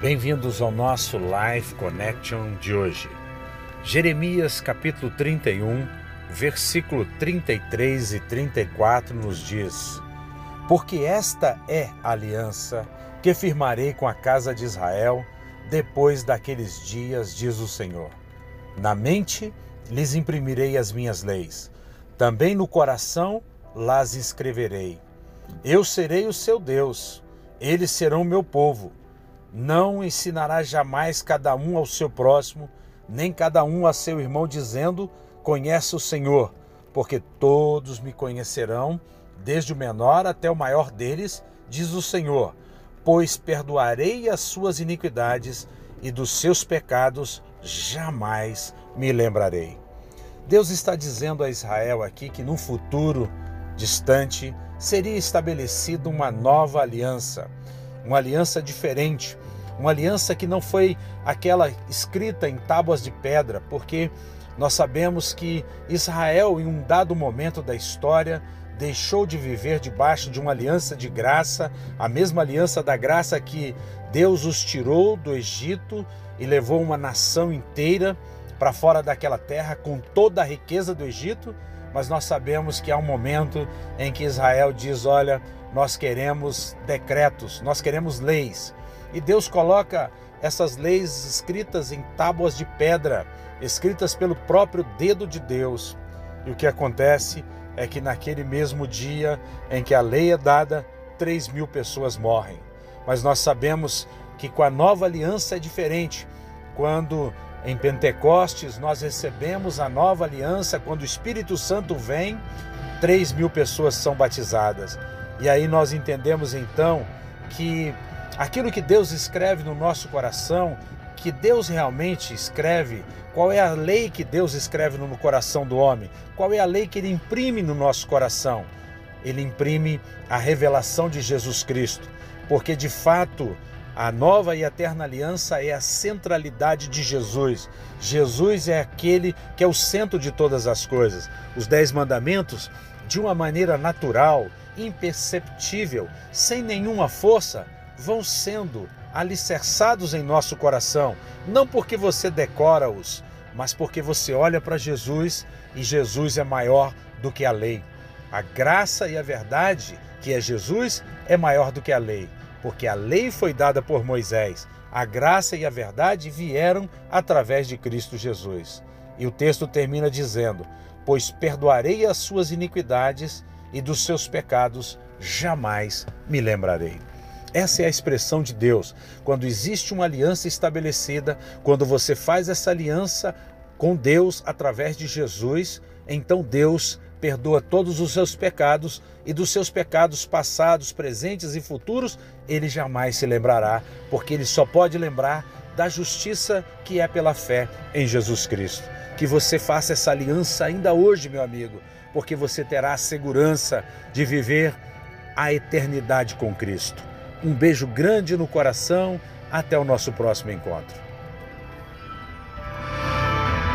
Bem-vindos ao nosso Life Connection de hoje. Jeremias capítulo 31, versículo 33 e 34 nos diz: Porque esta é a aliança que firmarei com a casa de Israel depois daqueles dias, diz o Senhor. Na mente lhes imprimirei as minhas leis, também no coração las escreverei. Eu serei o seu Deus, eles serão meu povo. Não ensinará jamais cada um ao seu próximo, nem cada um a seu irmão, dizendo: Conhece o Senhor, porque todos me conhecerão, desde o menor até o maior deles, diz o Senhor, pois perdoarei as suas iniquidades e dos seus pecados jamais me lembrarei. Deus está dizendo a Israel aqui que no futuro distante seria estabelecida uma nova aliança, uma aliança diferente, uma aliança que não foi aquela escrita em tábuas de pedra, porque nós sabemos que Israel, em um dado momento da história, deixou de viver debaixo de uma aliança de graça, a mesma aliança da graça que Deus os tirou do Egito e levou uma nação inteira para fora daquela terra com toda a riqueza do Egito, mas nós sabemos que há um momento em que Israel diz: olha, nós queremos decretos, nós queremos leis. E Deus coloca essas leis escritas em tábuas de pedra, escritas pelo próprio dedo de Deus. E o que acontece é que naquele mesmo dia em que a lei é dada, 3 mil pessoas morrem. Mas nós sabemos que com a nova aliança é diferente. Quando em Pentecostes nós recebemos a nova aliança, quando o Espírito Santo vem, 3 mil pessoas são batizadas. E aí nós entendemos então que aquilo que Deus escreve no nosso coração, que Deus realmente escreve, qual é a lei que Deus escreve no coração do homem, qual é a lei que ele imprime no nosso coração. Ele imprime a revelação de Jesus Cristo, porque de fato a nova e eterna aliança é a centralidade de Jesus. Jesus é aquele que é o centro de todas as coisas. Os Dez Mandamentos, de uma maneira natural, imperceptível, sem nenhuma força, vão sendo alicerçados em nosso coração, não porque você decora-os, mas porque você olha para Jesus e Jesus é maior do que a lei. A graça e a verdade, que é Jesus, é maior do que a lei, porque a lei foi dada por Moisés, a graça e a verdade vieram através de Cristo Jesus. E o texto termina dizendo: Pois perdoarei as suas iniquidades e dos seus pecados jamais me lembrarei. Essa é a expressão de Deus. Quando existe uma aliança estabelecida, quando você faz essa aliança com Deus através de Jesus, então Deus perdoa todos os seus pecados e dos seus pecados passados, presentes e futuros, ele jamais se lembrará, porque ele só pode lembrar da justiça que é pela fé em Jesus Cristo. Que você faça essa aliança ainda hoje, meu amigo, porque você terá a segurança de viver a eternidade com Cristo. Um beijo grande no coração. Até o nosso próximo encontro.